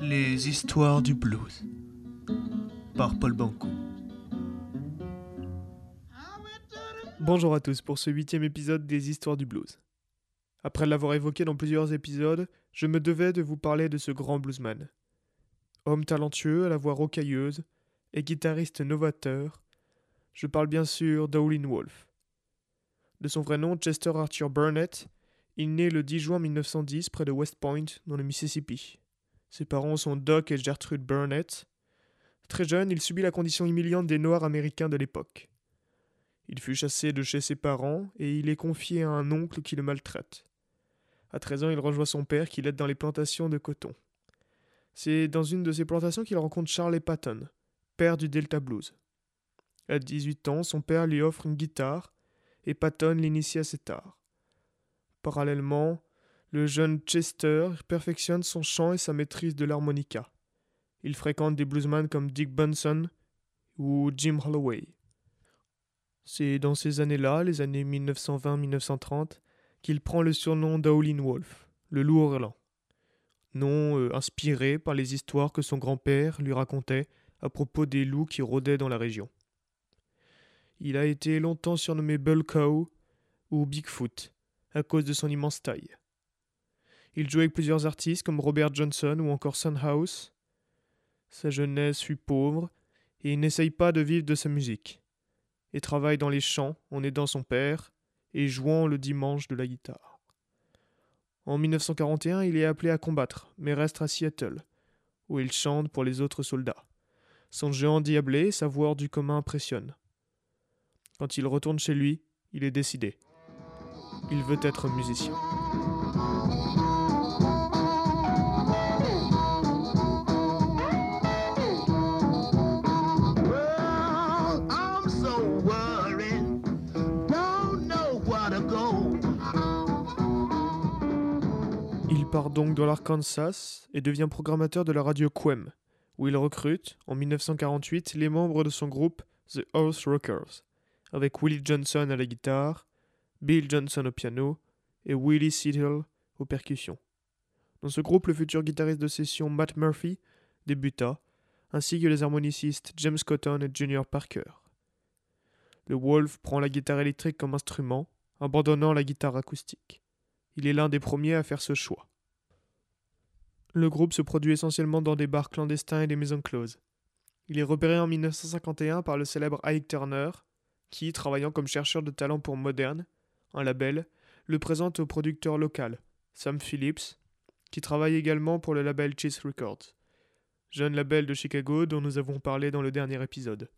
Les histoires du blues par Paul Banco. Bonjour à tous pour ce huitième épisode des histoires du blues. Après l'avoir évoqué dans plusieurs épisodes, je me devais de vous parler de ce grand bluesman. Homme talentueux à la voix rocailleuse et guitariste novateur, je parle bien sûr d'Howlin Wolf. De son vrai nom, Chester Arthur Burnett, il naît le 10 juin 1910 près de West Point, dans le Mississippi. Ses parents sont Doc et Gertrude Burnett. Très jeune, il subit la condition humiliante des Noirs américains de l'époque. Il fut chassé de chez ses parents et il est confié à un oncle qui le maltraite. À 13 ans, il rejoint son père qui l'aide dans les plantations de coton. C'est dans une de ces plantations qu'il rencontre Charlie Patton, père du Delta Blues. À 18 ans, son père lui offre une guitare et Patton l'initie à cet art. Parallèlement, le jeune Chester perfectionne son chant et sa maîtrise de l'harmonica. Il fréquente des bluesmen comme Dick Bunson ou Jim Holloway. C'est dans ces années-là, les années 1920-1930, qu'il prend le surnom d'Howlin Wolf, le loup hurlant. Nom euh, inspiré par les histoires que son grand-père lui racontait à propos des loups qui rôdaient dans la région. Il a été longtemps surnommé Bull Cow ou Bigfoot, à cause de son immense taille. Il joue avec plusieurs artistes comme Robert Johnson ou encore Sunhouse. Sa jeunesse fut pauvre et il n'essaye pas de vivre de sa musique, et travaille dans les champs en aidant son père et jouant le dimanche de la guitare. En 1941, il est appelé à combattre, mais reste à Seattle, où il chante pour les autres soldats. Son jeu endiablé et sa voix du commun impressionnent. Quand il retourne chez lui, il est décidé. Il veut être musicien. Part donc dans l'Arkansas et devient programmateur de la radio Quem, où il recrute, en 1948, les membres de son groupe The House Rockers, avec Willie Johnson à la guitare, Bill Johnson au piano et Willie Seattle aux percussions. Dans ce groupe, le futur guitariste de session Matt Murphy débuta, ainsi que les harmonicistes James Cotton et Junior Parker. Le Wolf prend la guitare électrique comme instrument, abandonnant la guitare acoustique. Il est l'un des premiers à faire ce choix. Le groupe se produit essentiellement dans des bars clandestins et des maisons closes. Il est repéré en 1951 par le célèbre Ike Turner, qui, travaillant comme chercheur de talent pour Modern, un label, le présente au producteur local, Sam Phillips, qui travaille également pour le label Cheese Records, jeune label de Chicago dont nous avons parlé dans le dernier épisode.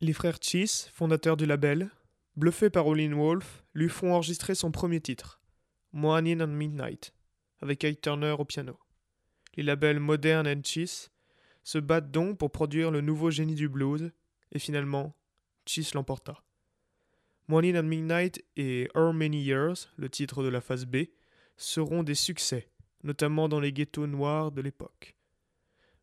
Les frères Cheese, fondateurs du label, bluffés par Olin Wolf, lui font enregistrer son premier titre, Morning and Midnight, avec Ike Turner au piano. Les labels Modern and Cheese se battent donc pour produire le nouveau génie du blues, et finalement, Cheese l'emporta. Morning and Midnight et How Many Years, le titre de la phase B, seront des succès, notamment dans les ghettos noirs de l'époque.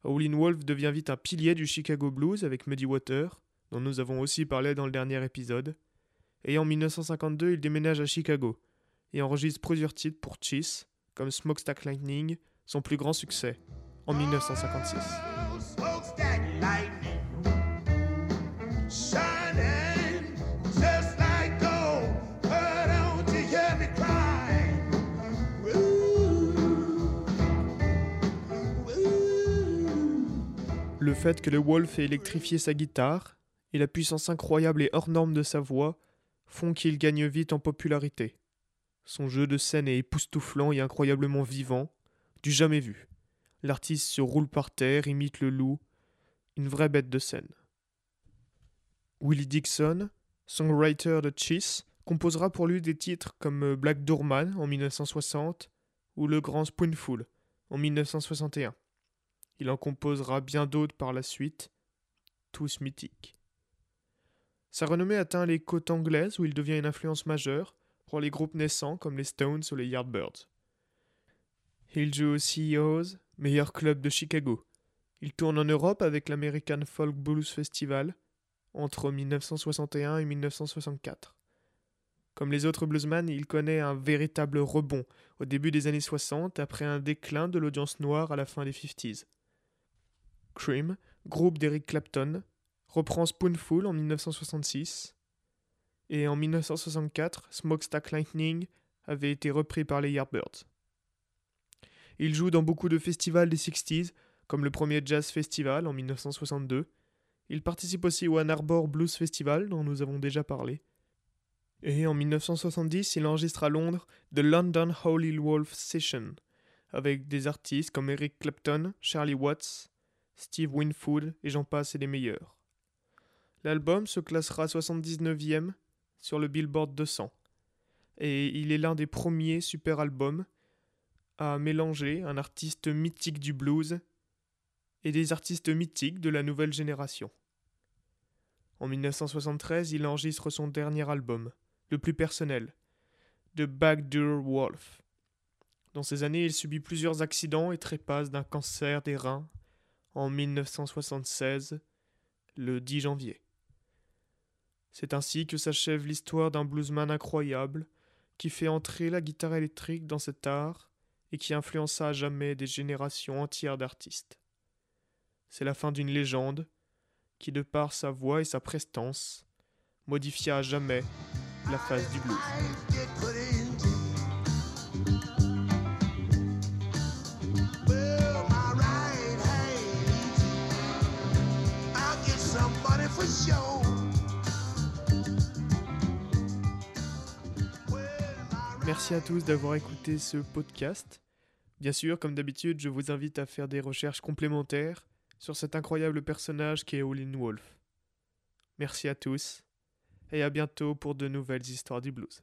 Howlin Wolf devient vite un pilier du Chicago Blues avec Muddy Water, dont nous avons aussi parlé dans le dernier épisode, et en 1952 il déménage à Chicago et enregistre plusieurs titres pour Cheese, comme Smokestack Lightning, son plus grand succès, en 1956. Oh, smokestack lightning shining just like gold. Why don't you hear me crying? Ooh, ooh. Le fait que le Wolf ait électrifié sa guitare et la puissance incroyable et hors norme de sa voix font qu'il gagne vite en popularité. Son jeu de scène est époustouflant et incroyablement vivant, du jamais vu. L'artiste se roule par terre, imite le loup, une vraie bête de scène. Willie Dixon, songwriter de Cheese, composera pour lui des titres comme euh, Black Doorman en 1960 ou Le Grand Spoonful en 1961. Il en composera bien d'autres par la suite, tous mythiques. Sa renommée atteint les côtes anglaises où il devient une influence majeure pour les groupes naissants comme les Stones ou les Yardbirds. Il joue au CEOs, meilleur club de Chicago. Il tourne en Europe avec l'American Folk Blues Festival entre 1961 et 1964. Comme les autres bluesman, il connaît un véritable rebond au début des années 60 après un déclin de l'audience noire à la fin des 50s. Cream, groupe d'Eric Clapton, reprend Spoonful en 1966 et en 1964, Smokestack Lightning avait été repris par les Yardbirds. Il joue dans beaucoup de festivals des 60s, comme le premier Jazz Festival en 1962. Il participe aussi au Ann Arbor Blues Festival, dont nous avons déjà parlé. Et en 1970, il enregistre à Londres The London Holy Wolf Session, avec des artistes comme Eric Clapton, Charlie Watts, Steve Winfood et j'en passe et les meilleurs. L'album se classera 79e sur le Billboard 200, et il est l'un des premiers super albums à mélanger un artiste mythique du blues et des artistes mythiques de la nouvelle génération. En 1973, il enregistre son dernier album, le plus personnel, The Backdoor Wolf. Dans ces années, il subit plusieurs accidents et trépasse d'un cancer des reins en 1976, le 10 janvier. C'est ainsi que s'achève l'histoire d'un bluesman incroyable qui fait entrer la guitare électrique dans cet art et qui influença à jamais des générations entières d'artistes. C'est la fin d'une légende qui, de par sa voix et sa prestance, modifia à jamais la face du blues. Merci à tous d'avoir écouté ce podcast. Bien sûr, comme d'habitude, je vous invite à faire des recherches complémentaires sur cet incroyable personnage qui est Olin Wolf. Merci à tous et à bientôt pour de nouvelles histoires du blues.